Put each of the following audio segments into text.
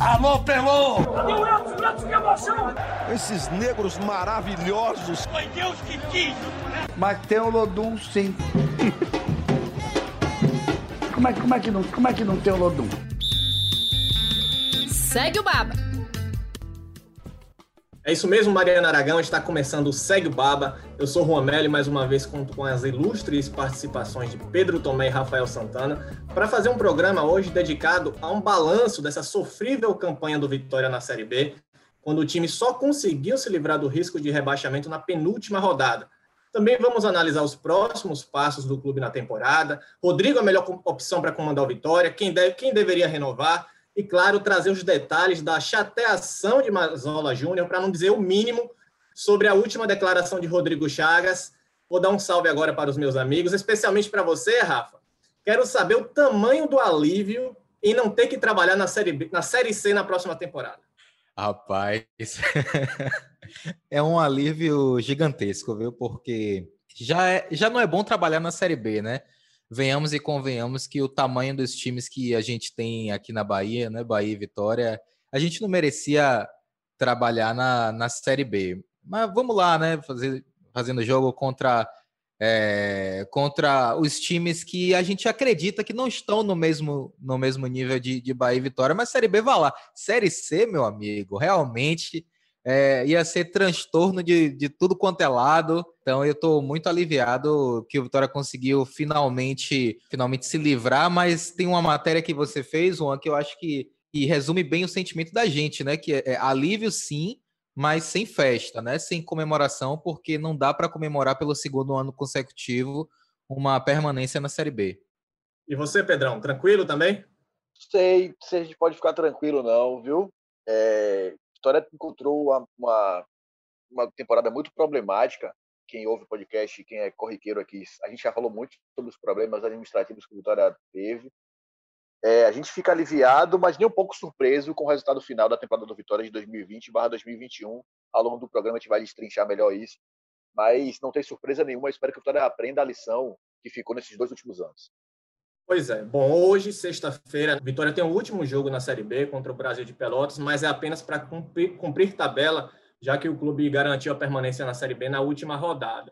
Alô, Pelô! Cadê o Elton? O Elton, que emoção! Esses negros maravilhosos! Foi Deus que quis! Mas tem o Lodum, sim. como, é, como, é que não, como é que não tem o Lodum? Segue o Baba! É isso mesmo, Mariana Aragão. Está começando o Segue o Baba. Eu sou Juan Melo e mais uma vez conto com as ilustres participações de Pedro Tomé e Rafael Santana para fazer um programa hoje dedicado a um balanço dessa sofrível campanha do Vitória na Série B, quando o time só conseguiu se livrar do risco de rebaixamento na penúltima rodada. Também vamos analisar os próximos passos do clube na temporada. Rodrigo é a melhor opção para comandar o Vitória, quem, deve, quem deveria renovar e, claro, trazer os detalhes da chateação de Mazola Júnior, para não dizer o mínimo, sobre a última declaração de Rodrigo Chagas. Vou dar um salve agora para os meus amigos, especialmente para você, Rafa. Quero saber o tamanho do alívio em não ter que trabalhar na Série, B, na série C na próxima temporada. Rapaz, é um alívio gigantesco, viu? Porque já, é, já não é bom trabalhar na Série B, né? Venhamos e convenhamos que o tamanho dos times que a gente tem aqui na Bahia, né, Bahia e Vitória, a gente não merecia trabalhar na, na Série B. Mas vamos lá, né, fazer, fazendo jogo contra é, contra os times que a gente acredita que não estão no mesmo, no mesmo nível de, de Bahia e Vitória, mas Série B vai lá. Série C, meu amigo, realmente é, ia ser transtorno de, de tudo quanto é lado. Então eu estou muito aliviado que o Vitória conseguiu finalmente, finalmente se livrar, mas tem uma matéria que você fez, Juan, que eu acho que, que resume bem o sentimento da gente, né? Que é, é alívio sim, mas sem festa, né? Sem comemoração, porque não dá para comemorar pelo segundo ano consecutivo uma permanência na Série B. E você, Pedrão, tranquilo também? Sei se a gente pode ficar tranquilo, não, viu? É, Vitória encontrou uma, uma, uma, temporada muito problemática. Quem ouve o podcast, quem é corriqueiro aqui, a gente já falou muito sobre os problemas administrativos que o Vitória teve. É, a gente fica aliviado, mas nem um pouco surpreso com o resultado final da temporada do Vitória de 2020/2021. Ao longo do programa a gente vai destrinchar melhor isso, mas não tem surpresa nenhuma. Espero que o Vitória aprenda a lição que ficou nesses dois últimos anos. Pois é. Bom, hoje, sexta-feira, Vitória tem o último jogo na Série B contra o Brasil de Pelotas, mas é apenas para cumprir, cumprir, tabela, já que o clube garantiu a permanência na Série B na última rodada.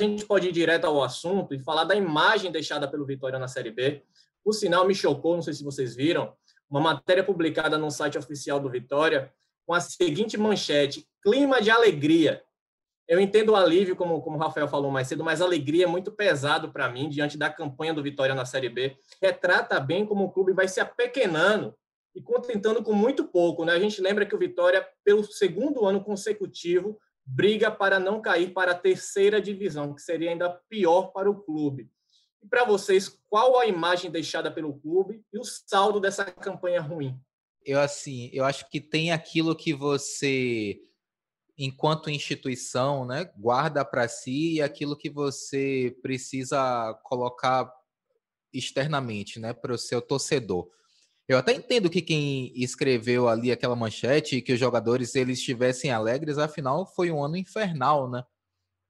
A gente pode ir direto ao assunto e falar da imagem deixada pelo Vitória na Série B. O sinal me chocou, não sei se vocês viram, uma matéria publicada no site oficial do Vitória com a seguinte manchete: clima de alegria eu entendo o alívio, como, como o Rafael falou mais cedo, mas a alegria é muito pesado para mim diante da campanha do Vitória na Série B. Retrata bem como o clube vai se apequenando e contentando com muito pouco. Né? A gente lembra que o Vitória, pelo segundo ano consecutivo, briga para não cair para a terceira divisão, que seria ainda pior para o clube. E para vocês, qual a imagem deixada pelo clube e o saldo dessa campanha ruim? Eu assim, eu acho que tem aquilo que você enquanto instituição, né, guarda para si aquilo que você precisa colocar externamente, né, para o seu torcedor. Eu até entendo que quem escreveu ali aquela manchete que os jogadores eles estivessem alegres, afinal foi um ano infernal, né?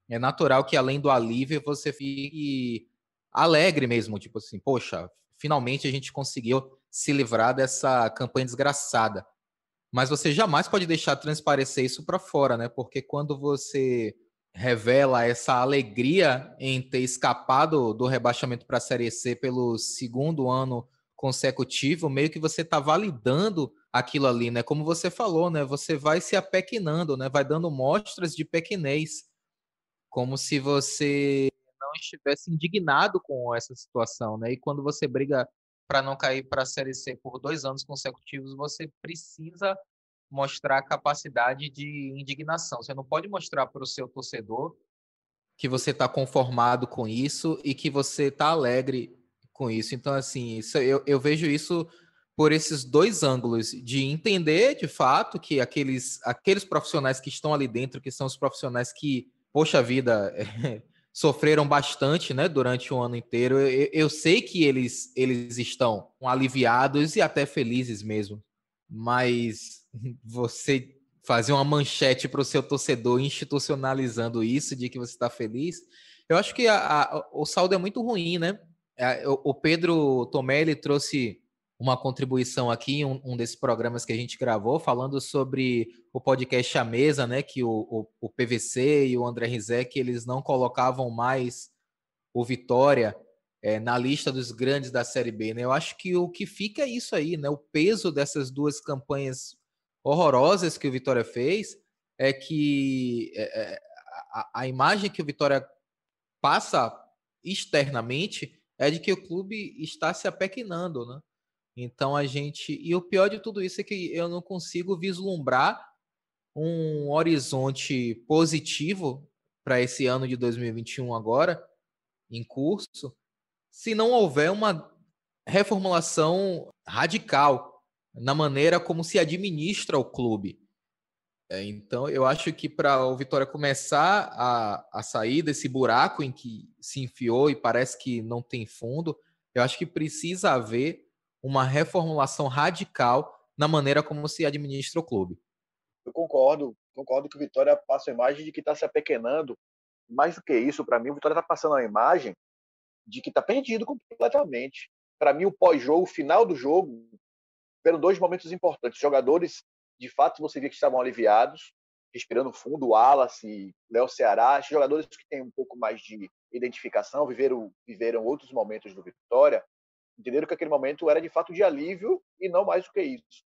É natural que além do alívio você fique alegre mesmo, tipo assim, poxa, finalmente a gente conseguiu se livrar dessa campanha desgraçada. Mas você jamais pode deixar transparecer isso para fora, né? Porque quando você revela essa alegria em ter escapado do rebaixamento para a Série C pelo segundo ano consecutivo, meio que você está validando aquilo ali, né? Como você falou, né? Você vai se apequenando, né? Vai dando mostras de pequenez, como se você não estivesse indignado com essa situação, né? E quando você briga para não cair para a Série C por dois anos consecutivos, você precisa mostrar capacidade de indignação. Você não pode mostrar para o seu torcedor que você está conformado com isso e que você está alegre com isso. Então, assim, isso, eu, eu vejo isso por esses dois ângulos de entender de fato que aqueles, aqueles profissionais que estão ali dentro, que são os profissionais que, poxa vida, sofreram bastante, né, durante o ano inteiro. Eu, eu, sei que eles, eles estão aliviados e até felizes mesmo, mas você fazer uma manchete para o seu torcedor institucionalizando isso de que você está feliz, eu acho que a, a, o saldo é muito ruim, né? O Pedro Tomé ele trouxe uma contribuição aqui, um, um desses programas que a gente gravou, falando sobre o podcast A Mesa, né? Que o, o, o PVC e o André Rizek, eles não colocavam mais o Vitória é, na lista dos grandes da Série B, né? Eu acho que o que fica é isso aí, né? O peso dessas duas campanhas horrorosas que o Vitória fez é que é, é a, a imagem que o Vitória passa externamente é de que o clube está se apequenando, né? Então a gente. E o pior de tudo isso é que eu não consigo vislumbrar um horizonte positivo para esse ano de 2021 agora, em curso, se não houver uma reformulação radical na maneira como se administra o clube. É, então, eu acho que para o Vitória começar a, a sair desse buraco em que se enfiou e parece que não tem fundo, eu acho que precisa haver uma reformulação radical na maneira como se administra o clube. Eu concordo, concordo que o Vitória passa a imagem de que está se apequenando. Mais do que isso, para mim, o Vitória está passando a imagem de que está perdido completamente. Para mim, o pós-jogo, o final do jogo, foram dois momentos importantes. Jogadores de fato você via que estavam aliviados, respirando fundo, o Wallace, Léo Ceará, jogadores que têm um pouco mais de identificação, viveram, viveram outros momentos do Vitória, entenderam que aquele momento era de fato de alívio e não mais do que isso.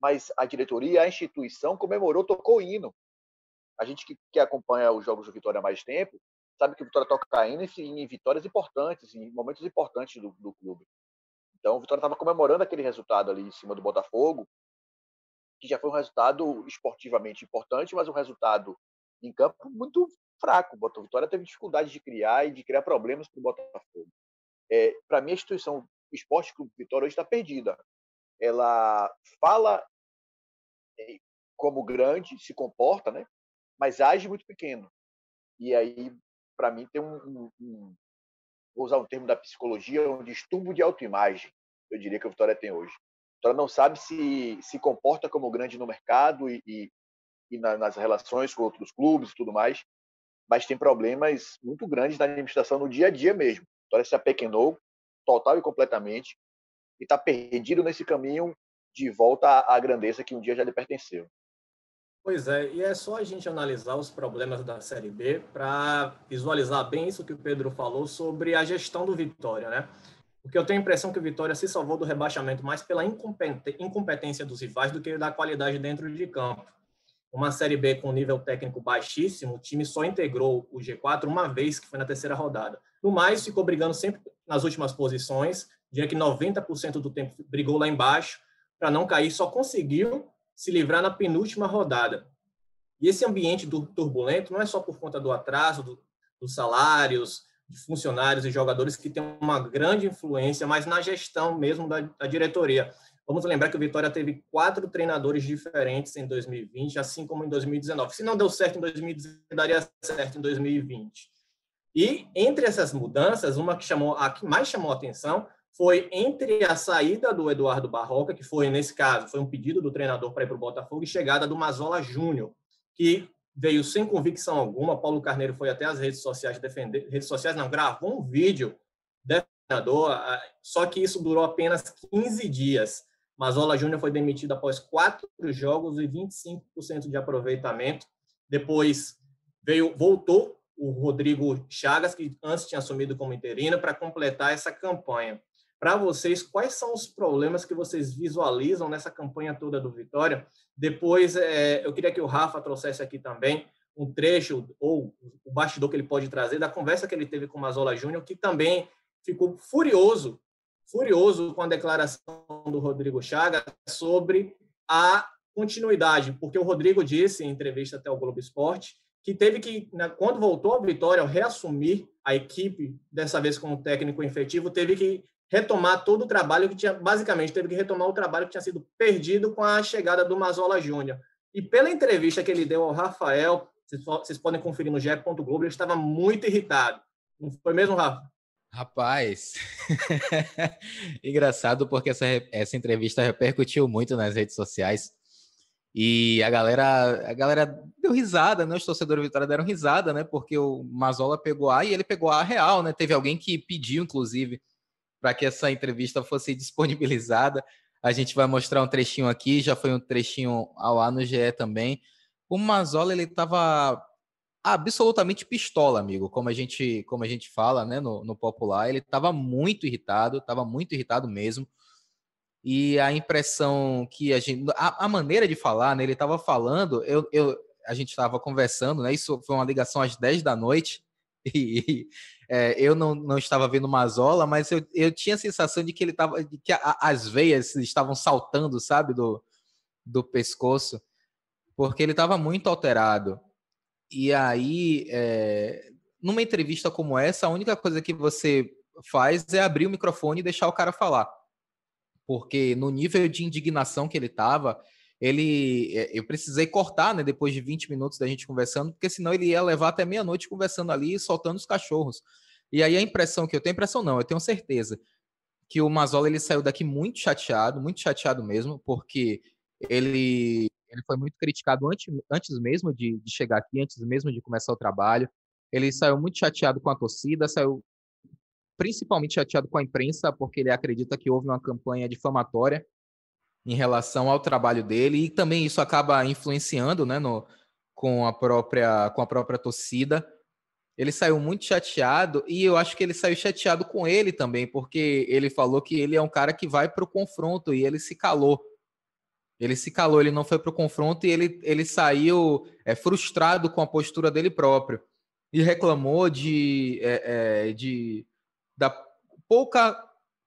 Mas a diretoria, a instituição comemorou, tocou hino. A gente que, que acompanha os jogos do Vitória há mais tempo, sabe que o Vitória toca hino em, em vitórias importantes, em momentos importantes do, do clube. Então, o Vitória estava comemorando aquele resultado ali em cima do Botafogo, que já foi um resultado esportivamente importante, mas um resultado em campo muito fraco. O Vitória teve dificuldade de criar e de criar problemas para o Botafogo. É, para mim, a instituição o Esporte Clube Vitória hoje está perdida. Ela fala é, como grande, se comporta, né? mas age muito pequeno. E aí, para mim, tem um, um, um, Vou usar um termo da psicologia, um distúrbio de autoimagem, eu diria que o Vitória tem hoje. Então, não sabe se se comporta como grande no mercado e, e, e na, nas relações com outros clubes e tudo mais, mas tem problemas muito grandes na administração no dia a dia mesmo. Então, se apequenou total e completamente e está perdido nesse caminho de volta à, grandeza que um dia já lhe pertenceu. Pois é, e é só a gente analisar os problemas da Série B para visualizar bem isso que o Pedro falou sobre a gestão do Vitória, né? porque eu tenho a impressão que o Vitória se salvou do rebaixamento mais pela incompetência dos rivais do que da qualidade dentro de campo. Uma Série B com nível técnico baixíssimo, o time só integrou o G4 uma vez, que foi na terceira rodada. No mais, ficou brigando sempre nas últimas posições, diria que 90% do tempo brigou lá embaixo para não cair, só conseguiu se livrar na penúltima rodada. E esse ambiente turbulento não é só por conta do atraso do, dos salários, de funcionários e jogadores que têm uma grande influência, mas na gestão mesmo da, da diretoria. Vamos lembrar que o Vitória teve quatro treinadores diferentes em 2020, assim como em 2019. Se não deu certo em 2019, daria certo em 2020. E entre essas mudanças, uma que chamou a que mais chamou a atenção foi entre a saída do Eduardo Barroca, que foi nesse caso, foi um pedido do treinador para ir para o Botafogo, e chegada do Mazola Júnior, que veio sem convicção alguma. Paulo Carneiro foi até as redes sociais defender, redes sociais não, gravou um vídeo defendedor, só que isso durou apenas 15 dias. Mazola Júnior foi demitido após quatro jogos e 25% de aproveitamento. Depois veio, voltou o Rodrigo Chagas, que antes tinha assumido como interino, para completar essa campanha. Para vocês, quais são os problemas que vocês visualizam nessa campanha toda do Vitória? Depois, é, eu queria que o Rafa trouxesse aqui também um trecho, ou o bastidor que ele pode trazer, da conversa que ele teve com o Mazola Júnior, que também ficou furioso, furioso com a declaração do Rodrigo Chagas sobre a continuidade, porque o Rodrigo disse em entrevista até o Globo Esporte que teve que, né, quando voltou ao Vitória, reassumir a equipe, dessa vez como técnico efetivo, teve que retomar todo o trabalho que tinha, basicamente, teve que retomar o trabalho que tinha sido perdido com a chegada do Mazola Júnior. E pela entrevista que ele deu ao Rafael, vocês podem conferir no. Globo, ele estava muito irritado. Não foi mesmo, Rafa? Rapaz, engraçado porque essa, essa entrevista repercutiu muito nas redes sociais e a galera, a galera deu risada, né? Os torcedores do Vitória deram risada, né? Porque o Mazola pegou A e ele pegou A real, né? Teve alguém que pediu, inclusive, para que essa entrevista fosse disponibilizada. A gente vai mostrar um trechinho aqui, já foi um trechinho ao ar no GE também. O Mazola, ele estava absolutamente pistola, amigo, como a gente, como a gente fala, né, no, no popular. Ele estava muito irritado, estava muito irritado mesmo. E a impressão que a gente, a, a maneira de falar, né, ele estava falando, eu, eu, a gente estava conversando, né, isso foi uma ligação às 10 da noite, e, é, eu não, não estava vendo Mazola, mas eu, eu tinha a sensação de que ele estava, de que a, as veias estavam saltando, sabe, do, do pescoço, porque ele estava muito alterado. E aí, é, numa entrevista como essa, a única coisa que você faz é abrir o microfone e deixar o cara falar. Porque no nível de indignação que ele estava, ele é, eu precisei cortar, né, depois de 20 minutos da gente conversando, porque senão ele ia levar até meia-noite conversando ali, soltando os cachorros. E aí a impressão que eu tenho, impressão não, eu tenho certeza que o Mazola ele saiu daqui muito chateado, muito chateado mesmo, porque ele ele foi muito criticado antes, antes mesmo de, de chegar aqui, antes mesmo de começar o trabalho. Ele saiu muito chateado com a torcida, saiu principalmente chateado com a imprensa, porque ele acredita que houve uma campanha difamatória em relação ao trabalho dele e também isso acaba influenciando, né, no, com a própria com a própria torcida. Ele saiu muito chateado e eu acho que ele saiu chateado com ele também, porque ele falou que ele é um cara que vai para o confronto e ele se calou. Ele se calou, ele não foi para o confronto e ele, ele saiu é, frustrado com a postura dele próprio. E reclamou de, é, é, de da pouca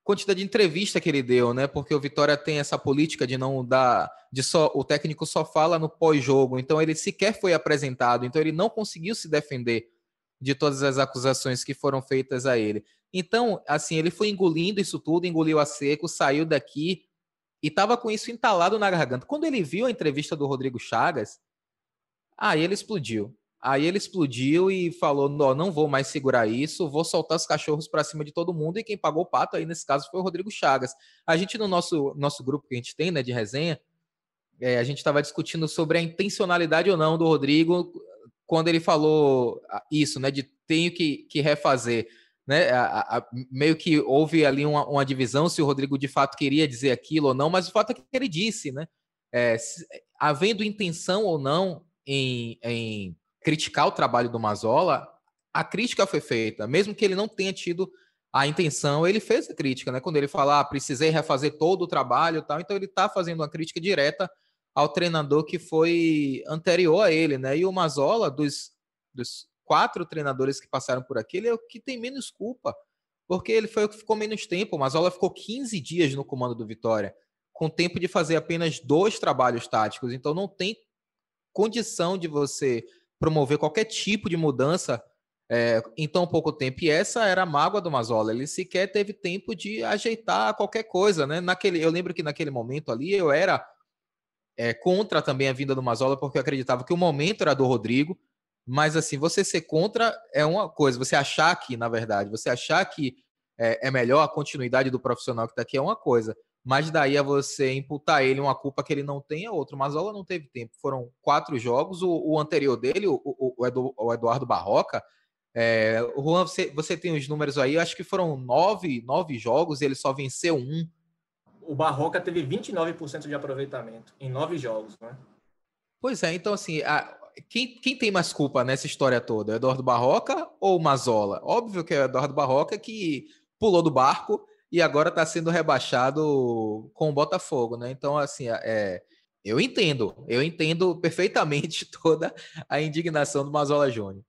quantidade de entrevista que ele deu, né? Porque o Vitória tem essa política de não dar, de só o técnico só fala no pós-jogo, então ele sequer foi apresentado, então ele não conseguiu se defender de todas as acusações que foram feitas a ele. Então, assim, ele foi engolindo isso tudo, engoliu a seco, saiu daqui e estava com isso entalado na garganta. Quando ele viu a entrevista do Rodrigo Chagas, aí ele explodiu. Aí ele explodiu e falou: não, não vou mais segurar isso, vou soltar os cachorros para cima de todo mundo. E quem pagou o pato aí nesse caso foi o Rodrigo Chagas. A gente, no nosso, nosso grupo que a gente tem, né, de resenha, é, a gente estava discutindo sobre a intencionalidade ou não do Rodrigo quando ele falou ah, isso, né, de tenho que, que refazer né? A, a, meio que houve ali uma, uma, divisão se o Rodrigo de fato queria dizer aquilo ou não, mas o fato é que ele disse, né? É, se, havendo intenção ou não em, em, criticar o trabalho do Mazola, a crítica foi feita, mesmo que ele não tenha tido a intenção, ele fez a crítica, né? Quando ele fala, ah, precisei refazer todo o trabalho, tal, então ele está fazendo uma crítica direta ao treinador que foi anterior a ele, né? E o Mazola dos, dos quatro treinadores que passaram por aqui, ele é o que tem menos culpa, porque ele foi o que ficou menos tempo. O Mazola ficou 15 dias no comando do Vitória, com tempo de fazer apenas dois trabalhos táticos. Então não tem condição de você promover qualquer tipo de mudança é, em tão pouco tempo. E essa era a mágoa do Mazola. Ele sequer teve tempo de ajeitar qualquer coisa, né? Naquele, eu lembro que naquele momento ali eu era é, contra também a vinda do Mazola, porque eu acreditava que o momento era do Rodrigo. Mas assim, você ser contra é uma coisa, você achar que, na verdade, você achar que é, é melhor a continuidade do profissional que está aqui é uma coisa. Mas daí a você imputar ele uma culpa que ele não tem é outra. O Mazola não teve tempo. Foram quatro jogos. O, o anterior dele, o, o, o Eduardo Barroca, é, Juan, você, você tem os números aí, eu acho que foram nove, nove jogos e ele só venceu um. O Barroca teve 29% de aproveitamento em nove jogos, né? Pois é, então assim, a, quem, quem tem mais culpa nessa história toda? O Eduardo Barroca ou o Mazola? Óbvio que é o Eduardo Barroca que pulou do barco e agora está sendo rebaixado com o Botafogo, né? Então, assim, é, eu entendo, eu entendo perfeitamente toda a indignação do Mazola Júnior.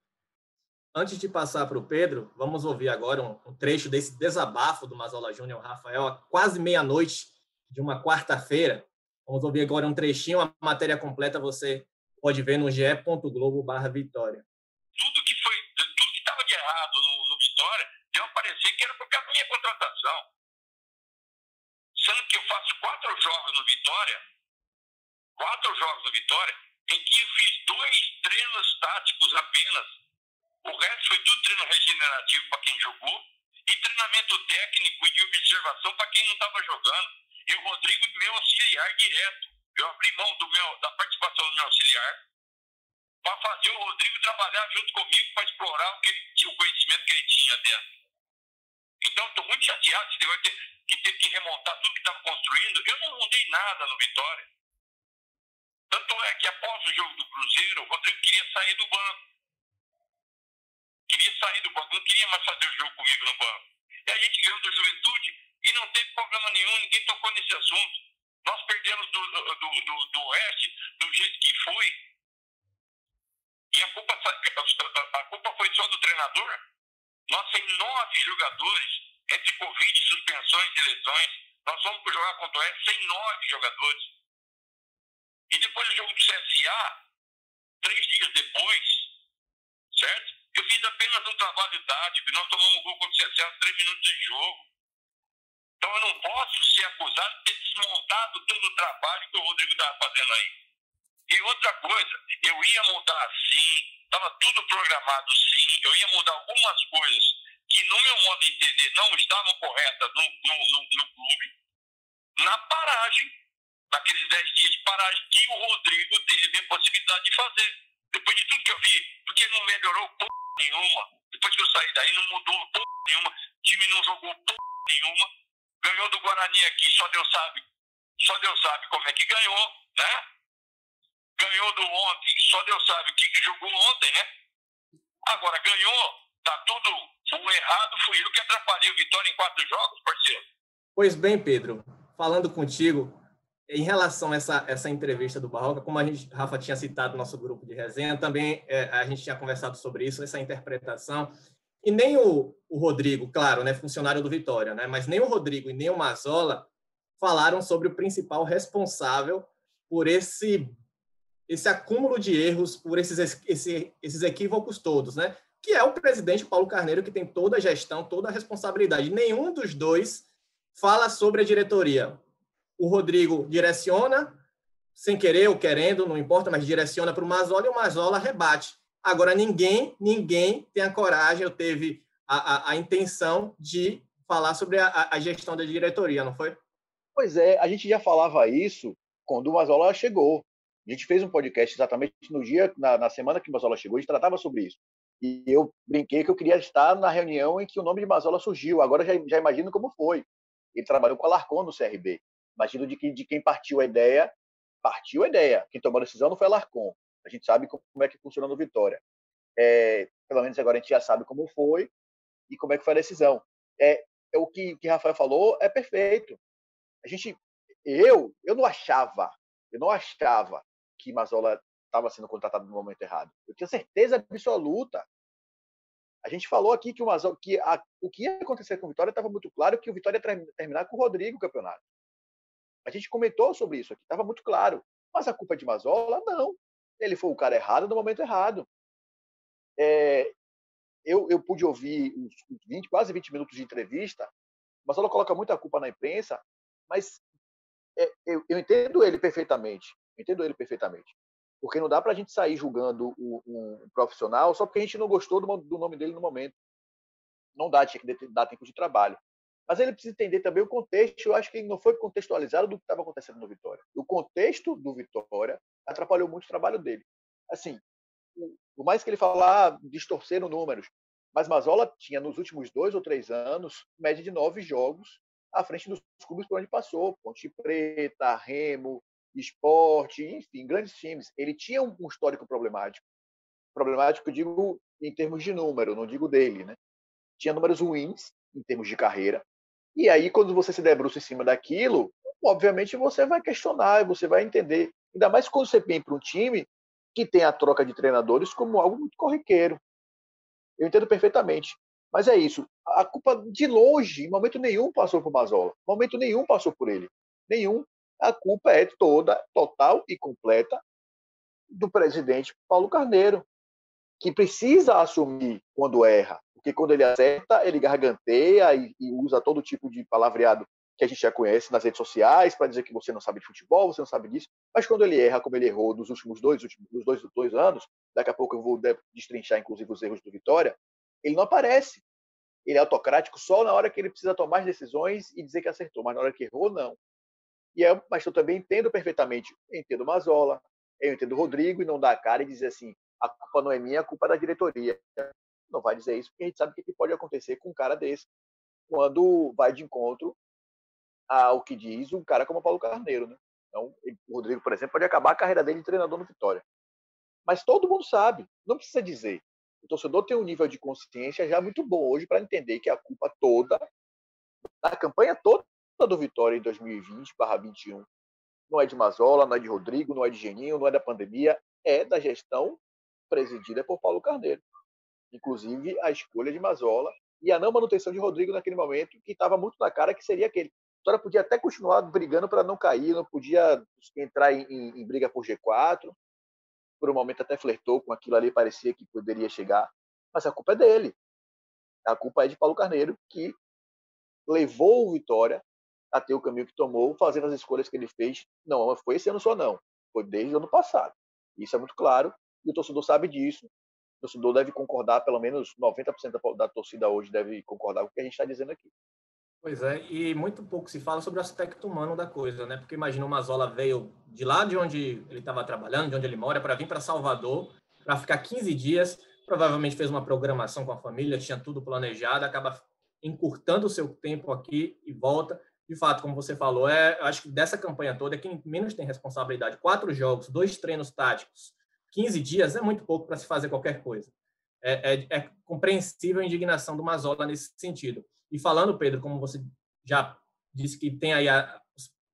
Antes de passar para o Pedro, vamos ouvir agora um, um, trecho desse desabafo do Mazola Júnior, Rafael, quase meia-noite de uma quarta-feira. Vamos ouvir agora um trechinho, a matéria completa você pode ver no ge.globo barra Vitória. Tudo que foi, tudo que estava de errado no, no, Vitória, deu a parecer que era por causa da minha contratação. Sendo que eu faço quatro jogos no Vitória, quatro jogos no Vitória, em que eu fiz dois treinos táticos apenas. O resto foi tudo treino regenerativo para quem jogou e treinamento técnico e de observação para quem não estava jogando. E o Rodrigo, meu auxiliar direto. Eu abri mão do meu, da participação do meu auxiliar para fazer o Rodrigo trabalhar junto comigo para explorar o, que ele, o conhecimento que ele tinha dentro. Então, estou muito chateado vai ter que ter que remontar tudo que estava construindo. Eu não mudei nada no Vitória. Tanto é que após o jogo do Cruzeiro, o Rodrigo queria sair do banco. Queria sair do banco, não queria mais fazer o jogo comigo no banco. E a gente ganhou da juventude e não teve problema nenhum, ninguém tocou nesse assunto. Nós perdemos do, do, do, do Oeste do jeito que foi. E a culpa, a culpa foi só do treinador. Nós temos nove jogadores entre Covid, suspensões e lesões. Nós vamos jogar contra o Oeste sem nove jogadores. E depois do jogo do CSA, três dias depois, certo? Eu fiz apenas um trabalho tático e nós tomamos um gol contra o CSA três minutos de jogo. Então eu não posso ser acusado de ter desmontado todo o trabalho que o Rodrigo estava fazendo aí. E outra coisa, eu ia mudar sim, estava tudo programado sim, eu ia mudar algumas coisas que, no meu modo de entender, não estavam corretas no, no, no, no clube, na paragem, naqueles 10 dias de paragem, que o Rodrigo teve a possibilidade de fazer. Depois de tudo que eu vi, porque não melhorou porra nenhuma. Depois que eu saí daí, não mudou porra nenhuma. O time não jogou porra nenhuma ganhou do Guarani aqui, só Deus sabe, só Deus sabe como é que ganhou, né? Ganhou do ontem, só Deus sabe o que, jogou ontem, né? Agora, ganhou, tá tudo. Errado fui eu que atrapalhei o Vitória em quatro jogos, parceiro. Pois bem, Pedro, falando contigo, em relação a essa, essa entrevista do Barroca, como a gente, Rafa tinha citado no nosso grupo de resenha, também é, a gente tinha conversado sobre isso, essa interpretação. E nem o, o Rodrigo, claro, né, funcionário do Vitória, né, mas nem o Rodrigo e nem o Mazola falaram sobre o principal responsável por esse esse acúmulo de erros, por esses, esse, esses equívocos todos, né? Que é o presidente Paulo Carneiro, que tem toda a gestão, toda a responsabilidade. Nenhum dos dois fala sobre a diretoria. O Rodrigo direciona, sem querer ou querendo, não importa, mas direciona para o Mazola e o Mazola rebate. Agora, ninguém, ninguém tem a coragem ou teve a, a, a intenção de falar sobre a, a, gestão da diretoria, não foi? Pois é, a gente já falava isso quando o Mazola chegou. A gente fez um podcast exatamente no dia, na, na semana que Mazola chegou, a gente tratava sobre isso. E eu brinquei que eu queria estar na reunião em que o nome de Mazola surgiu. Agora já, já imagino como foi. Ele trabalhou com a Alarcon no CRB. Imagino de, que, de quem partiu a ideia, partiu a ideia. Quem tomou a decisão não foi a Alarcon. A gente sabe como é que funciona no Vitória. É, pelo menos agora a gente já sabe como foi e como é que foi a decisão. É, é o que, que Rafael falou é perfeito. A gente, eu, eu não achava, eu não achava que Mazola estava sendo contratado no momento errado. Eu tinha certeza absoluta. A gente falou aqui que o Mazola, que a, o que ia acontecer com o Vitória estava muito claro que o Vitória ia terminar com o Rodrigo o campeonato. A gente comentou sobre isso aqui, estava muito claro. Mas a culpa é de Mazola? Não. Ele foi o cara errado no momento errado. É, eu, eu pude ouvir uns 20, quase 20 minutos de entrevista, mas ela coloca muita culpa na imprensa, mas eu, eu, entendo ele perfeitamente. entendo ele perfeitamente. Porque não dá para a gente sair julgando um, profissional só porque a gente não gostou do, do nome dele no momento. Não dá, tinha que dar tempo de trabalho. Mas ele precisa entender também o contexto. Eu acho que ele não foi contextualizado do que estava acontecendo no Vitória. O contexto do Vitória atrapalhou muito o trabalho dele. Assim, por mais que ele falar ah, distorcendo números, mas Mazola tinha nos últimos dois ou três anos média de nove jogos à frente dos clubes por onde passou, Ponte Preta, Remo, Esporte, enfim, grandes times. Ele tinha um histórico problemático. Problemático, digo em termos de número, não digo dele, né? Tinha números ruins em termos de carreira. E aí, quando você se debruça em cima daquilo, obviamente você vai questionar, você vai entender. Ainda mais quando você vem para um time que tem a troca de treinadores como algo muito corriqueiro. Eu entendo perfeitamente. Mas é isso. A culpa, de longe, em momento nenhum passou por Mazola. Em momento nenhum passou por ele. Nenhum. A culpa é toda, total e completa do presidente Paulo Carneiro, que precisa assumir quando erra. Porque quando ele acerta, ele garganteia e, e usa todo tipo de palavreado que a gente já conhece nas redes sociais para dizer que você não sabe de futebol, você não sabe disso. Mas quando ele erra, como ele errou nos últimos dois, últimos, dois, dois anos, daqui a pouco eu vou destrinchar, inclusive, os erros do Vitória, ele não aparece. Ele é autocrático só na hora que ele precisa tomar as decisões e dizer que acertou, mas na hora que errou, não. E é, mas eu também entendo perfeitamente, eu entendo o Mazola, eu entendo o Rodrigo, e não dá a cara e dizer assim, a culpa não é minha, a culpa é da diretoria. Não vai dizer isso, porque a gente sabe o que pode acontecer com um cara desse. quando vai de encontro ao que diz um cara como Paulo Carneiro. Né? Então, o Rodrigo, por exemplo, pode acabar a carreira dele de treinador no Vitória. Mas todo mundo sabe, não precisa dizer. O torcedor tem um nível de consciência já muito bom hoje para entender que a culpa toda, da campanha toda do Vitória em 2020/21, não é de Mazola, não é de Rodrigo, não é de Geninho, não é da pandemia, é da gestão presidida por Paulo Carneiro. Inclusive a escolha de Mazola e a não manutenção de Rodrigo naquele momento, que estava muito na cara que seria aquele. Vitória podia até continuar brigando para não cair, não podia entrar em, em, em, briga por G4. Por um momento até flertou com aquilo ali, parecia que poderia chegar. Mas a culpa é dele. A culpa é de Paulo Carneiro, que levou o Vitória a ter o caminho que tomou, fazendo as escolhas que ele fez. Não, foi esse ano só não. Foi desde o ano passado. Isso é muito claro. E o torcedor sabe disso. O torcedor deve concordar, pelo menos 90% da torcida hoje deve concordar com o que a gente está dizendo aqui. Pois é, e muito pouco se fala sobre o aspecto humano da coisa, né? Porque imagina o Mazola veio de lá de onde ele estava trabalhando, de onde ele mora, para vir para Salvador, para ficar 15 dias. Provavelmente fez uma programação com a família, tinha tudo planejado, acaba encurtando o seu tempo aqui e volta. De fato, como você falou, é, acho que dessa campanha toda, é quem menos tem responsabilidade. Quatro jogos, dois treinos táticos, 15 dias é muito pouco para se fazer qualquer coisa. É, é, é compreensível a indignação do Mazola nesse sentido. E falando, Pedro, como você já disse que tem aí a,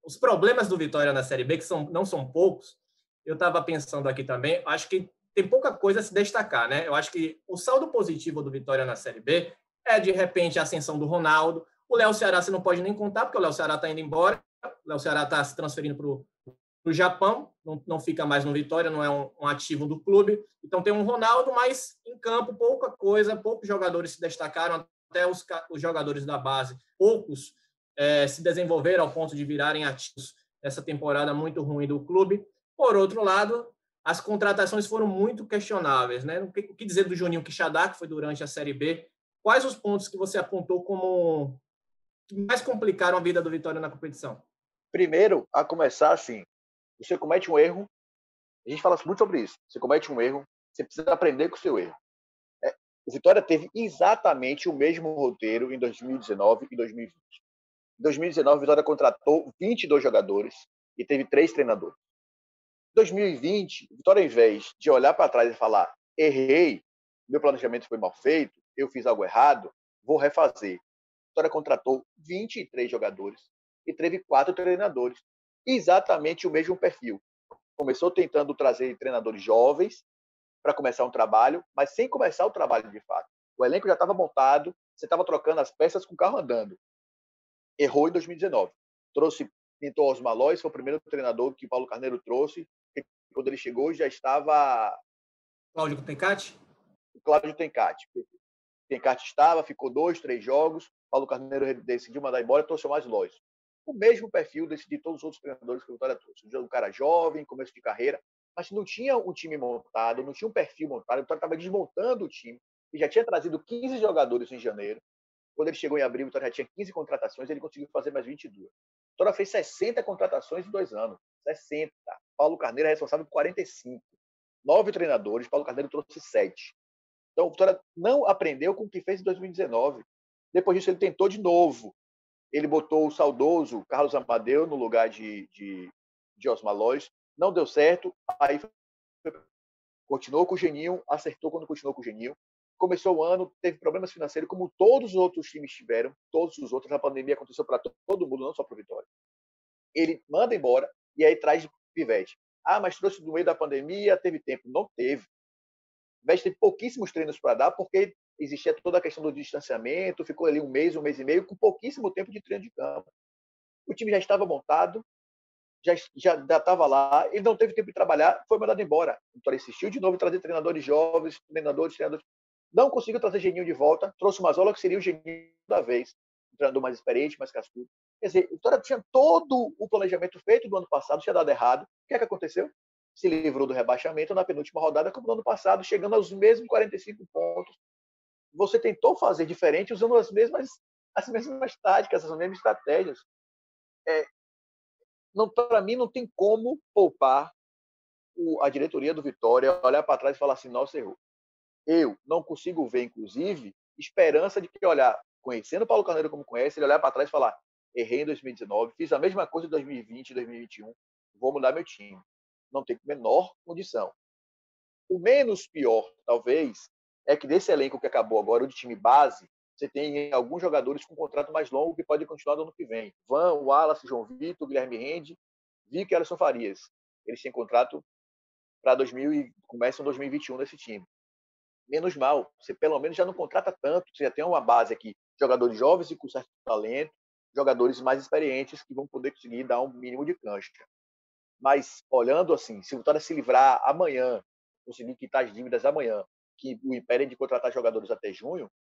os, problemas do Vitória na Série B, que são, não são poucos, eu estava pensando aqui também, acho que tem pouca coisa a se destacar, né? Eu acho que o saldo positivo do Vitória na Série B é, de repente, a ascensão do Ronaldo. O Léo Ceará você não pode nem contar, porque o Léo Ceará está indo embora. O Léo Ceará está se transferindo para o Japão, não, não fica mais no Vitória, não é um, um, ativo do clube. Então tem um Ronaldo, mas em campo pouca coisa, poucos jogadores se destacaram até os, os jogadores da base, poucos é, se desenvolveram ao ponto de virarem ativos nessa temporada muito ruim do clube. Por outro lado, as contratações foram muito questionáveis. Né? O, que, o que dizer do Juninho Quixadá, que foi durante a Série B? Quais os pontos que você apontou como que mais complicaram a vida do Vitória na competição? Primeiro, a começar assim, você comete um erro, a gente fala muito sobre isso, você comete um erro, você precisa aprender com o seu erro. O Vitória teve exatamente o mesmo roteiro em 2019 e 2020. Em 2019, o Vitória contratou 22 jogadores e teve três treinadores. Em 2020, o Vitória, ao invés de olhar para trás e falar, errei, meu planejamento foi mal feito, eu fiz algo errado, vou refazer. A Vitória contratou 23 jogadores e teve quatro treinadores. Exatamente o mesmo perfil. Começou tentando trazer treinadores jovens para começar um trabalho, mas sem começar o trabalho de fato. O elenco já estava montado, você estava trocando as peças com o carro andando. Errou em 2019. Trouxe, pintou Osmar Lois, foi o primeiro treinador que Paulo Carneiro trouxe. Quando ele chegou, já estava. Cláudio Tencati? Cláudio Tencati. Tencati estava, ficou dois, três jogos. Paulo Carneiro decidiu mandar embora e trouxe mais Lois. O mesmo perfil desse, de todos os outros treinadores que o Vitória trouxe. Um cara jovem, começo de carreira, mas não tinha um time montado, não tinha um perfil montado, então estava desmontando o time, e já tinha trazido 15 jogadores em janeiro. Quando ele chegou em abril, então já tinha 15 contratações, ele conseguiu fazer mais 22. Vitória fez 60 contratações em dois anos. 60. Paulo Carneiro é responsável por 45. Nove treinadores, Paulo Carneiro trouxe sete. Então, o Vitória não aprendeu com o que fez em 2019. Depois disso, ele tentou de novo. Ele botou o saudoso Carlos Amadeu no lugar de, de, de Osmar Lois não deu certo, aí continuou com o Geninho, acertou quando continuou com o Geninho. Começou o ano, teve problemas financeiros, como todos os outros times tiveram, todos os outros. A pandemia aconteceu para todo mundo, não só para o Vitória. Ele manda embora e aí traz Pivete. Ah, mas trouxe no meio da pandemia, teve tempo. Não teve. Pivete teve pouquíssimos treinos para dar, porque existia toda a questão do distanciamento, ficou ali um mês, um mês e meio, com pouquíssimo tempo de treino de campo. O time já estava montado, já já estava lá, ele não teve tempo de trabalhar, foi mandado embora. Então ele insistiu de novo em trazer treinadores jovens, treinadores, treinadores. Não conseguiu trazer Geninho de volta, trouxe o Mazola, que seria o Geninho da vez, um treinador mais experiente, mais cascudo. Quer dizer, o Vitória tinha todo o planejamento feito do ano passado, tinha dado errado. O que é que aconteceu? Se livrou do rebaixamento na penúltima rodada, como no ano passado, chegando aos mesmos 45 pontos. Você tentou fazer diferente usando as mesmas, as mesmas táticas, as mesmas estratégias. É, para mim não tem como poupar o, a diretoria do Vitória, olhar para trás e falar assim, nossa, errou. Eu não consigo ver, inclusive, esperança de que, olhar, conhecendo o Paulo Carneiro como conhece, ele olhar para trás e falar: errei em 2019, fiz a mesma coisa em 2020, 2021, vou mudar meu time. Não tem menor condição. O menos pior, talvez, é que desse elenco que acabou agora, o de time base, você tem alguns jogadores com contrato mais longo que podem continuar no ano que vem. Van, Wallace, João Vitor, Guilherme Rende, e Alisson Farias. Eles têm contrato para 2000 e começam 2021 nesse time. Menos mal, você pelo menos já não contrata tanto, você já tem uma base aqui, jogadores jovens e com certo talento, jogadores mais experientes que vão poder conseguir dar um mínimo de cancha. Mas olhando assim, se o Vitória se livrar amanhã, conseguir quitar as dívidas amanhã, que o império de contratar jogadores até junho,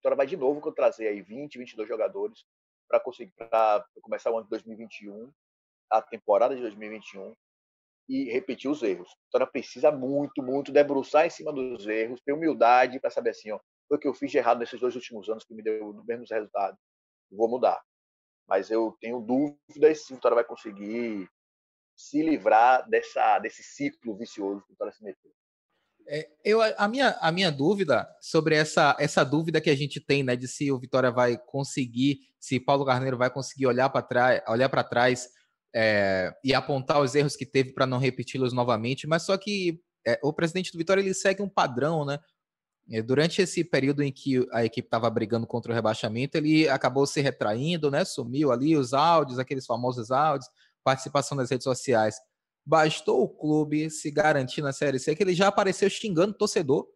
o Vitória vai de novo trazer aí 20, 22 jogadores para conseguir para começar o ano de 2021, a temporada de 2021 e repetir os erros. A Vitória precisa muito, muito debruçar em cima dos erros, ter humildade para saber assim, ó, foi o que eu fiz de errado nesses dois últimos anos que me deu os mesmos resultados. Vou mudar. Mas eu tenho dúvidas se o Vitória vai conseguir se livrar dessa, desse ciclo vicioso que o Vitória se meteu. É, eu, a, minha, a minha dúvida sobre essa, essa dúvida que a gente tem, né, de se o Vitória vai conseguir, se Paulo Carneiro vai conseguir olhar para trás, olhar para trás é, e apontar os erros que teve para não repeti-los novamente, mas só que é, o presidente do Vitória ele segue um padrão, né? É, durante esse período em que a equipe estava brigando contra o rebaixamento, ele acabou se retraindo, né? Sumiu ali os áudios, aqueles famosos áudios, participação nas redes sociais. Bastou o clube se garantir na Série C que ele já apareceu xingando o torcedor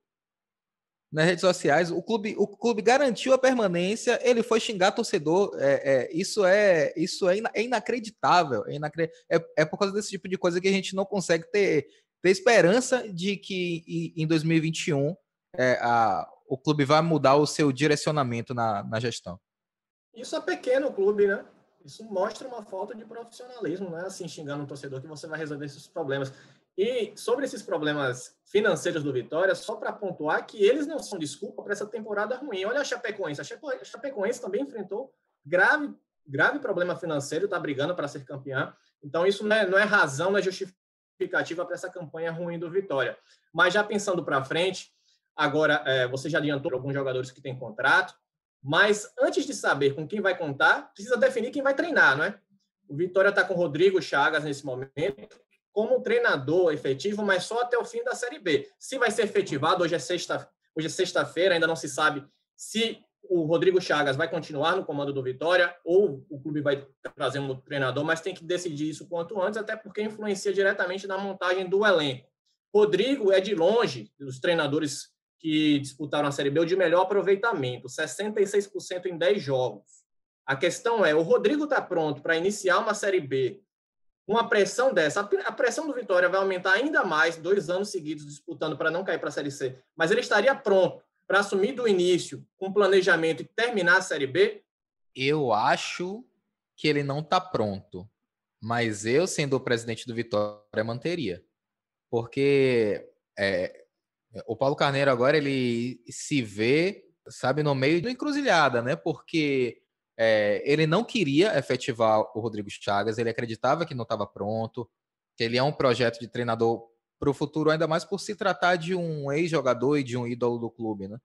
nas redes sociais. O clube, o clube garantiu a permanência, ele foi xingar torcedor. É, é, isso é isso é, é inacreditável. É, é, é, por causa desse tipo de coisa que a gente não consegue ter, ter esperança de que em 2021 é, a, o clube vai mudar o seu direcionamento na, na gestão. Isso é pequeno clube, né? Isso mostra uma falta de profissionalismo, não é assim xingando um torcedor que você vai resolver esses problemas. E sobre esses problemas financeiros do Vitória, só para pontuar que eles não são desculpa para essa temporada ruim. Olha a Chapecoense. A Chapecoense também enfrentou grave, grave problema financeiro, está brigando para ser campeã. Então, isso não é, não é razão, não é justificativa para essa campanha ruim do Vitória. Mas já pensando para frente, agora é, você já adiantou alguns jogadores que têm contrato, mas antes de saber com quem vai contar, precisa definir quem vai treinar, não é? O Vitória está com o Rodrigo Chagas nesse momento, como treinador efetivo, mas só até o fim da Série B. Se vai ser efetivado, hoje é sexta, hoje é sexta-feira, ainda não se sabe se o Rodrigo Chagas vai continuar no comando do Vitória ou o clube vai trazer um treinador, mas tem que decidir isso quanto antes, até porque influencia diretamente na montagem do elenco. Rodrigo é de longe dos treinadores que disputaram a Série B o de melhor aproveitamento, 66% em 10 jogos. A questão é, o Rodrigo está pronto para iniciar uma Série B uma pressão dessa, a pressão do Vitória vai aumentar ainda mais, dois anos seguidos disputando para não cair para a Série C, mas ele estaria pronto para assumir do início com planejamento e terminar a Série B? Eu acho que ele não está pronto, mas eu, sendo o presidente do Vitória, manteria. Porque é, o Paulo Carneiro agora ele se vê, sabe, no meio de uma encruzilhada, né? Porque é, ele não queria efetivar o Rodrigo Chagas, ele acreditava que não estava pronto, que ele é um projeto de treinador para o futuro, ainda mais por se tratar de um ex-jogador e de um ídolo do clube, né?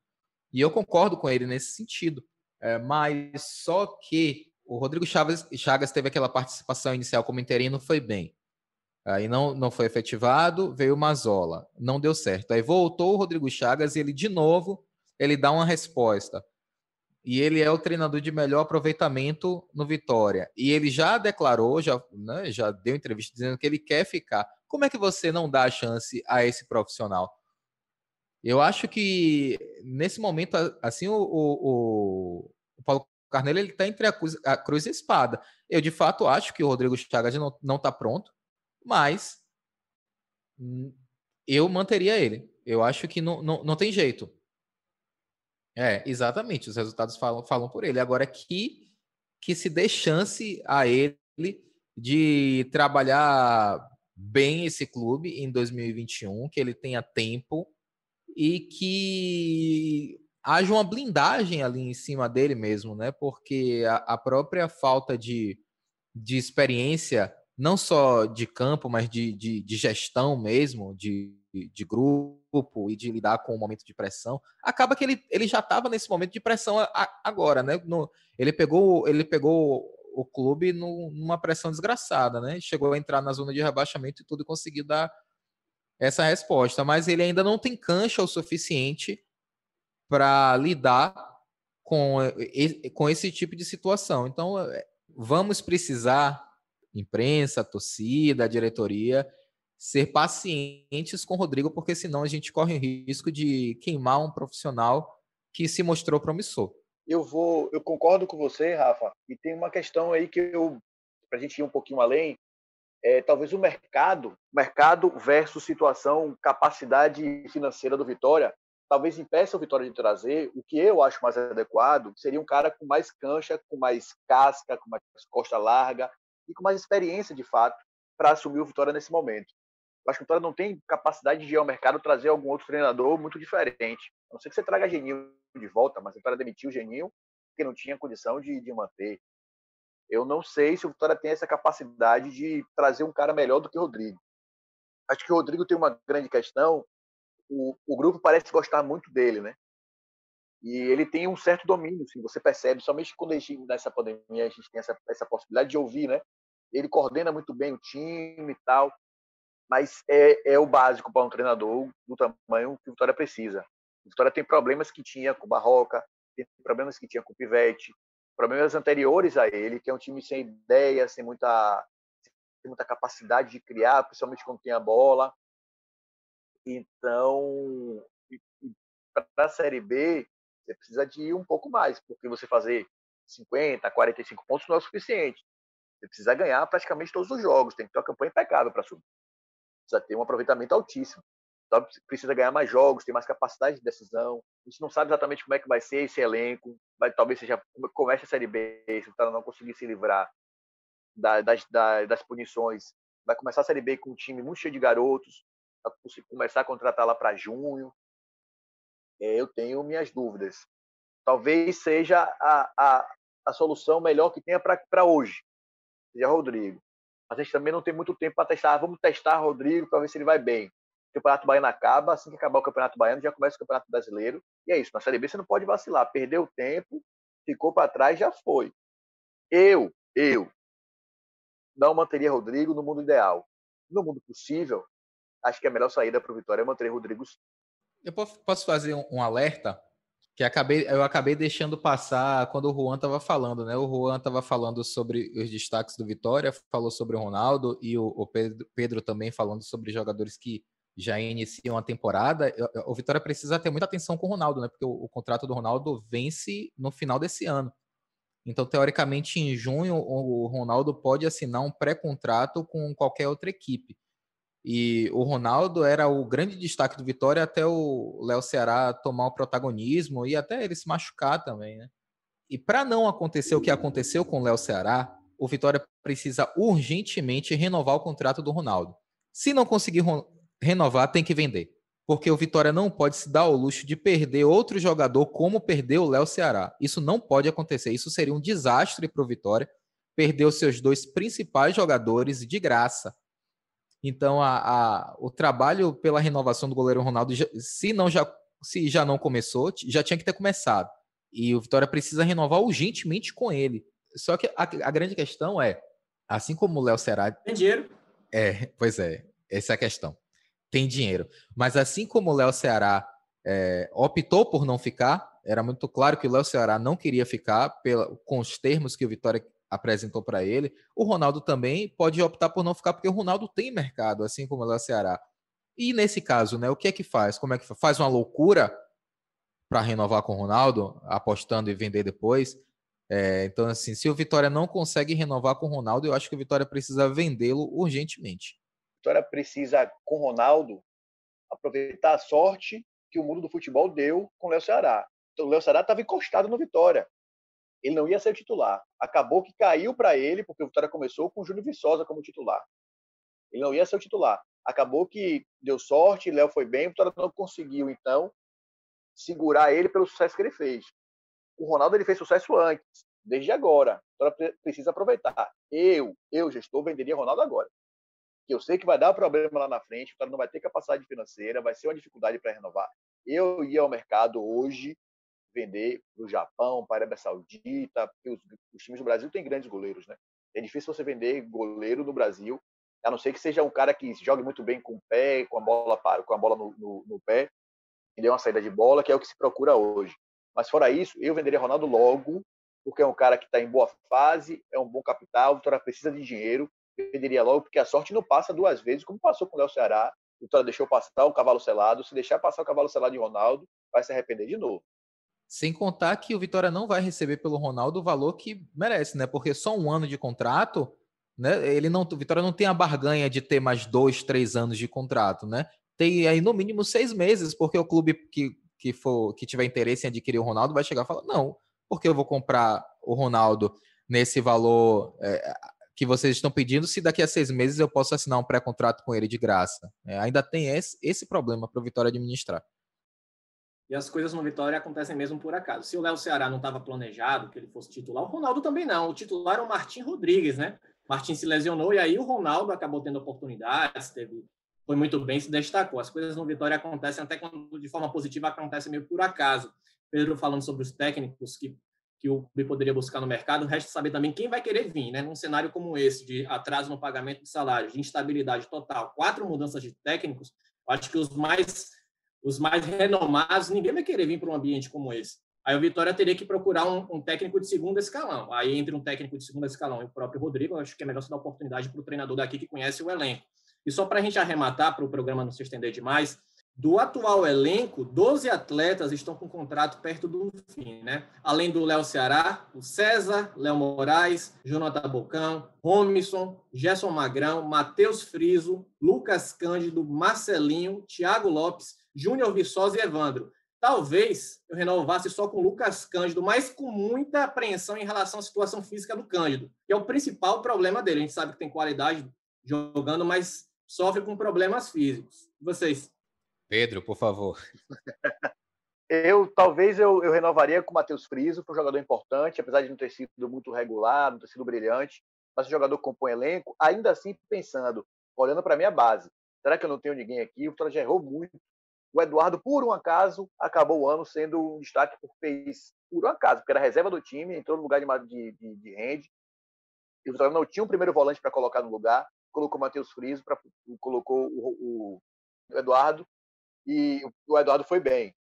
E eu concordo com ele nesse sentido. É, mas só que o Rodrigo Chagas, Chagas teve aquela participação inicial como interino, foi bem. Aí não, não foi efetivado, veio o Mazola, não deu certo. Aí voltou o Rodrigo Chagas e ele, de novo, ele dá uma resposta e ele é o treinador de melhor aproveitamento no Vitória. E ele já declarou, já, né, já deu entrevista dizendo que ele quer ficar. Como é que você não dá a chance a esse profissional? Eu acho que nesse momento, assim, o, o, o Paulo Carneiro ele está entre a cruz, a cruz, e a espada. Eu de fato acho que o Rodrigo Chagas não está pronto, mas eu manteria ele. Eu acho que não, não, não tem jeito. É, exatamente. Os resultados falam, falam por ele. Agora que, que se dê chance a ele de trabalhar bem esse clube em 2021, que ele tenha tempo e que haja uma blindagem ali em cima dele mesmo, né? Porque a, a própria falta de, de experiência, não só de campo, mas de, de, de gestão mesmo, de, de grupo, e de lidar com o momento de pressão, acaba que ele, ele já estava nesse momento de pressão a, agora, né? No, ele pegou ele pegou o clube no, numa pressão desgraçada, né? Chegou a entrar na zona de rebaixamento e tudo e conseguiu dar essa resposta, mas ele ainda não tem cancha o suficiente para lidar com, com esse tipo de situação. Então, é, vamos precisar, imprensa, torcida, diretoria, ser pacientes com o Rodrigo, porque senão a gente corre o risco de queimar um profissional que se mostrou promissor. Eu vou, eu concordo com você, Rafa, e tem uma questão aí que eu, para a gente ir um pouquinho além, é, talvez o mercado, mercado versus situação, capacidade financeira do Vitória, talvez impeça o Vitória de trazer o que eu acho mais adequado, seria um cara com mais cancha, com mais casca, com mais costa larga e com mais experiência de fato para assumir o Vitória nesse momento. Eu acho que o Vitória não tem capacidade de ir ao mercado trazer algum outro treinador muito diferente. A não ser que você traga Geninho de volta, mas o Vitória demitiu o Geninho porque não tinha condição de, de manter. Eu não sei se o Vitória tem essa capacidade de trazer um cara melhor do que o Rodrigo. Acho que o Rodrigo tem uma grande questão. O, o grupo parece gostar muito dele, né? E ele tem um certo domínio, assim, você percebe, somente quando a gente, nessa pandemia a gente tem essa, essa possibilidade de ouvir, né? Ele coordena muito bem o time e tal, mas é, é o básico para um treinador do tamanho que o Vitória precisa. O Vitória tem problemas que tinha com o Barroca, tem problemas que tinha com o Pivete, problemas anteriores a ele, que é um time sem ideia, sem muita, sem muita capacidade de criar, principalmente quando tem a bola. Então, para a Série B, você precisa de ir um pouco mais, porque você fazer 50, 45 pontos não é o suficiente. Precisa ganhar praticamente todos os jogos, tem que ter uma campanha impecável para subir. Precisa ter um aproveitamento altíssimo. Então, precisa ganhar mais jogos, ter mais capacidade de decisão. A gente não sabe exatamente como é que vai ser esse elenco. Talvez seja comece a Série B, se o cara não conseguir se livrar das, das, das punições. Vai começar a Série B com um time muito cheio de garotos, vai começar a contratar lá para junho. É, eu tenho minhas dúvidas. Talvez seja a, a, a solução melhor que tenha para hoje, seja Rodrigo. Mas a gente também não tem muito tempo para testar. Vamos testar Rodrigo para ver se ele vai bem. O Campeonato Baiano acaba, assim que acabar o Campeonato Baiano, já começa o Campeonato Brasileiro. E é isso, na Série B você não pode vacilar. Perdeu tempo, ficou para trás, já foi. Eu, eu, não manteria Rodrigo no mundo ideal. No mundo possível, acho que a melhor saída para o Vitória é manter Rodrigo. Eu posso fazer um alerta que acabei, eu acabei deixando passar quando o Juan estava falando, né? O Juan estava falando sobre os destaques do Vitória, falou sobre o Ronaldo e o, o Pedro, Pedro, também falando sobre jogadores que já iniciam a temporada, o Vitória precisa ter muita atenção com o Ronaldo, né? Porque o, o, contrato do Ronaldo vence no final desse ano. Então, teoricamente, em junho, o Ronaldo pode assinar um pré-contrato com qualquer outra equipe. E o Ronaldo era o grande destaque do Vitória até o Léo Ceará tomar o protagonismo e até ele se machucar também, né? E para não acontecer o que aconteceu com o Léo Ceará, o Vitória precisa urgentemente renovar o contrato do Ronaldo. Se não conseguir renovar, tem que vender. Porque o Vitória não pode se dar ao luxo de perder outro jogador como perdeu o Léo Ceará. Isso não pode acontecer. Isso seria um desastre para o Vitória. Perder os seus dois principais jogadores de graça. Então, a, a, o trabalho pela renovação do goleiro Ronaldo, se, não já, se já não começou, já tinha que ter começado. E o Vitória precisa renovar urgentemente com ele. Só que a, a grande questão é, assim como o Léo Ceará... Tem dinheiro. É, pois é, essa é a questão tem dinheiro. Mas assim como o Léo Ceará é, optou por não ficar, era muito claro que o Léo Ceará não queria ficar pela, com os termos que o Vitória apresentou para ele. O Ronaldo também pode optar por não ficar, porque o Ronaldo tem mercado, assim como o Ceará. E nesse caso, né, o que é que faz? Como é que faz? Faz uma loucura para renovar com o Ronaldo, apostando e vender depois. É, então, assim, se o Vitória não consegue renovar com o Ronaldo, eu acho que o Vitória precisa vendê-lo urgentemente. Vitória precisa, com Ronaldo, aproveitar a sorte que o mundo do futebol deu com o Léo Ceará. Então, o Léo Ceará estava encostado no Vitória. Ele não ia ser o titular. Acabou que caiu para ele, porque o Vitória começou com o Júlio Viçosa como titular. Ele não ia ser o titular. Acabou que deu sorte, Léo foi bem, o Vitória não conseguiu, então, segurar ele pelo sucesso que ele fez. O Ronaldo ele fez sucesso antes, desde agora. O Vitória precisa aproveitar. Eu, eu, gestor, venderia Ronaldo agora que eu sei que vai dar problema lá na frente, o cara não vai ter capacidade financeira, vai ser uma dificuldade para renovar. Eu ia ao mercado hoje vender para o Japão, para a Arábia Saudita, porque os, os, times do Brasil têm grandes goleiros, né? É difícil você vender goleiro no Brasil, a não ser que seja um cara que jogue muito bem com o pé, com a bola para, com a bola no, no, no pé, e dê uma saída de bola, que é o que se procura hoje. Mas fora isso, eu venderia Ronaldo logo, porque é um cara que está em boa fase, é um bom capital, o Vitória precisa de dinheiro, venderia logo, porque a sorte não passa duas vezes, como passou com o Léo Ceará, o Vitória deixou passar o cavalo selado, se deixar passar o cavalo selado de Ronaldo, vai se arrepender de novo. Sem contar que o Vitória não vai receber pelo Ronaldo o valor que merece, né? Porque só um ano de contrato, né? Ele não, o Vitória não tem a barganha de ter mais dois, três anos de contrato, né? Tem aí no mínimo seis meses, porque o clube que, que for que tiver interesse em adquirir o Ronaldo vai chegar e falar não, porque eu vou comprar o Ronaldo nesse valor é, que vocês estão pedindo, se daqui a seis meses eu posso assinar um pré-contrato com ele de graça. É, ainda tem esse, esse problema para o Vitória administrar. E as coisas no Vitória acontecem mesmo por acaso. Se o Léo Ceará não estava planejado que ele fosse titular, o Ronaldo também não. O titular era o Martim Rodrigues, né? Martim se lesionou e aí o Ronaldo acabou tendo oportunidades, teve, foi muito bem, se destacou. As coisas no Vitória acontecem até quando de forma positiva acontecem meio por acaso. Pedro falando sobre os técnicos que que o clube poderia buscar no mercado, resta saber também quem vai querer vir, né? Num cenário como esse, de atraso no pagamento de salários, de instabilidade total, quatro mudanças de técnicos, acho que os mais os mais renomados, ninguém vai querer vir para um ambiente como esse. Aí o Vitória teria que procurar um, um, técnico de segundo escalão. Aí, entre um técnico de segundo escalão e o próprio Rodrigo, acho que é melhor se dar oportunidade para o treinador daqui que conhece o elenco. E só para a gente arrematar, para o programa não se estender demais, do atual elenco, 12 atletas estão com contrato perto do fim, né? Além do Léo Ceará, o César, Léo Moraes, Jonathan Bocão, Romison, Gerson Magrão, Matheus Friso, Lucas Cândido, Marcelinho, Thiago Lopes, Júnior Viçosa e Evandro. Talvez eu renovasse só com o Lucas Cândido, mas com muita apreensão em relação à situação física do Cândido, que é o principal problema dele. A gente sabe que tem qualidade jogando, mas sofre com problemas físicos. Vocês? Pedro, por favor. Eu talvez eu, eu renovaria com o Matheus Friso, que é um jogador importante, apesar de não ter sido muito regular, não ter sido brilhante, mas um jogador que compõe elenco, ainda assim pensando, olhando para a minha base, será que eu não tenho ninguém aqui? O Vitória já errou muito o Eduardo, por um acaso, acabou o ano sendo um destaque por fez por um acaso, porque era reserva do time, entrou no lugar de, de, de, de. E o Vitória não tinha um primeiro volante para colocar no lugar, colocou o Matheus Friso, pra, colocou o, o, Eduardo, e o Eduardo foi bem.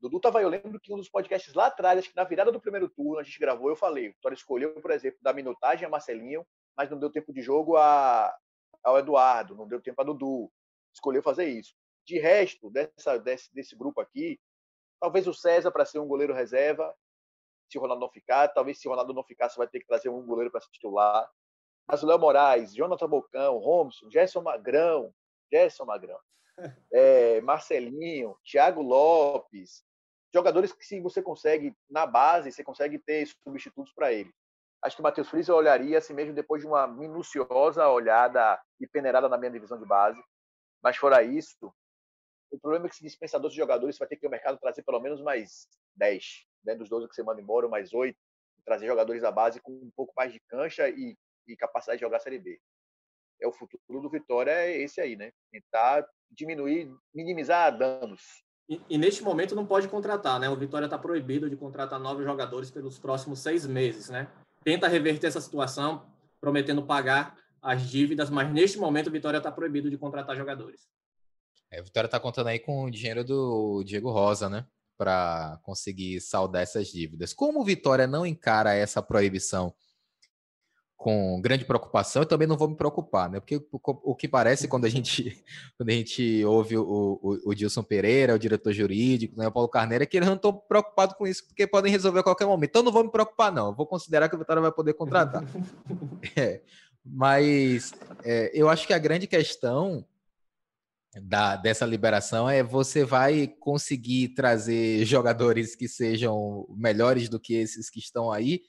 Dudu tava, eu lembro que um dos podcasts lá atrás, acho que na virada do primeiro turno, a gente gravou, eu falei, o Vitória escolheu, por exemplo, da minutagem a Marcelinho, mas não deu tempo de jogo a, ao Eduardo, não deu tempo a Dudu. Escolheu fazer isso. De resto, dessa, desse, desse grupo aqui, talvez o César para ser um goleiro reserva, se o Ronaldo não ficar. Talvez se o Ronaldo não ficar, você vai ter que trazer um goleiro para se titular. Mas o Léo Moraes, Jonathan Bocão, Romson, Gerson Magrão, Gerson Magrão, é, Marcelinho, Thiago Lopes, jogadores que se você consegue, na base, você consegue ter substitutos para ele. Acho que o Matheus Friis olharia assim mesmo depois de uma minuciosa olhada e peneirada na minha divisão de base. Mas fora isso, o problema é que se dispensar 12 jogadores, você vai ter que o mercado trazer pelo menos mais 10, né? dos 12 que você manda embora, mais 8, trazer jogadores da base com um pouco mais de cancha e, e capacidade de jogar a Série B. É o futuro do Vitória, é esse aí, né? Tentar diminuir, minimizar danos. E, e neste momento não pode contratar, né? O Vitória está proibido de contratar novos jogadores pelos próximos seis meses, né? Tenta reverter essa situação, prometendo pagar as dívidas, mas neste momento o Vitória está proibido de contratar jogadores. É, a Vitória está contando aí com o dinheiro do Diego Rosa, né? Para conseguir saldar essas dívidas. Como o Vitória não encara essa proibição com grande preocupação, eu também não vou me preocupar, né? Porque o, que parece quando a gente, quando a gente ouve o, o, o Dilson Pereira, o diretor jurídico, né, o Paulo Carneiro, é que eles não estão preocupados com isso, porque podem resolver a qualquer momento. Então não vou me preocupar, não. Eu vou considerar que o Vitória vai poder contratar. é. Mas é, eu acho que a grande questão da, dessa liberação é você vai conseguir trazer jogadores que sejam melhores do que esses que estão aí.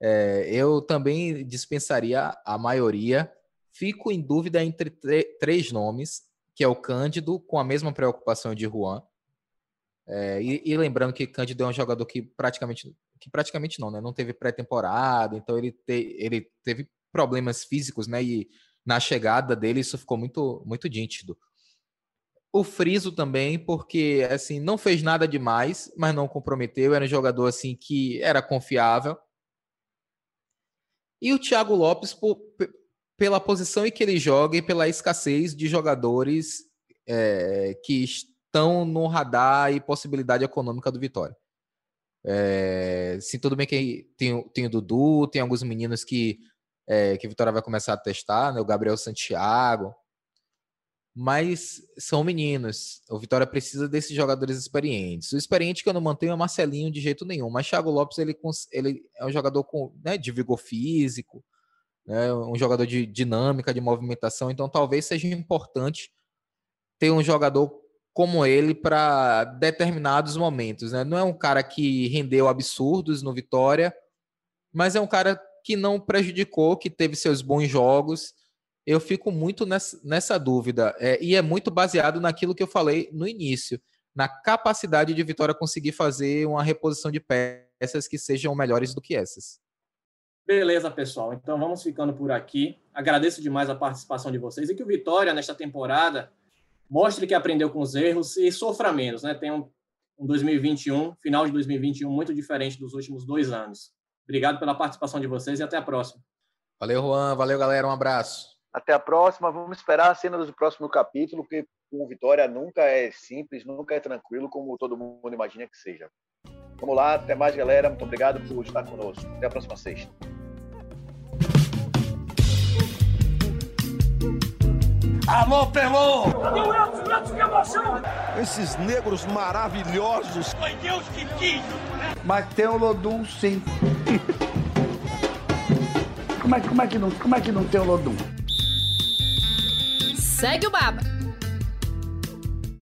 É, eu também dispensaria a maioria. Fico em dúvida entre três nomes, que é o Cândido, com a mesma preocupação de Juan. É, e, e, lembrando que Cândido é um jogador que praticamente, que praticamente não, né? Não teve pré-temporada, então ele, te, ele teve problemas físicos, né? E na chegada dele, isso ficou muito, muito nítido. O Friso também, porque assim, não fez nada demais, mas não comprometeu, era um jogador assim que era confiável. E o Thiago Lopes, por, pela posição em que ele joga e pela escassez de jogadores é, que estão no radar e possibilidade econômica do Vitória. É, sim, tudo bem que tem, tem o Dudu, tem alguns meninos que, é, que o Vitória vai começar a testar, né? o Gabriel Santiago, mas são meninos. O Vitória precisa desses jogadores experientes. O experiente que eu não mantenho é Marcelinho de jeito nenhum, mas Thiago Lopes ele, ele é um jogador com, né, de vigor físico, né, um jogador de dinâmica, de movimentação, então talvez seja importante ter um jogador como ele para determinados momentos. Né? Não é um cara que rendeu absurdos no Vitória, mas é um cara que não prejudicou, que teve seus bons jogos eu fico muito nessa, nessa dúvida. É, e é muito baseado naquilo que eu falei no início, na capacidade de Vitória conseguir fazer uma reposição de peças que sejam melhores do que essas. Beleza, pessoal. Então vamos ficando por aqui. Agradeço demais a participação de vocês e que o Vitória, nesta temporada, mostre que aprendeu com os erros e sofra menos, né? Tem um, um 2021, final de 2021, muito diferente dos últimos dois anos. Obrigado pela participação de vocês e até a próxima. Valeu, Juan. Valeu, galera. Um abraço. Até a próxima. Vamos esperar a cena do próximo capítulo, que com Vitória nunca é simples, nunca é tranquilo, como todo mundo imagina que seja. Vamos lá, até mais, galera. Muito obrigado por estar conosco. Até a próxima sexta. Alô, Pelô! O Elton? O Elton, que emoção! Esses negros maravilhosos. Foi Deus que quis! Mas tem o Lodum, sim. como, é, como, é que não, como é que não tem o Lodum? Segue o Baba.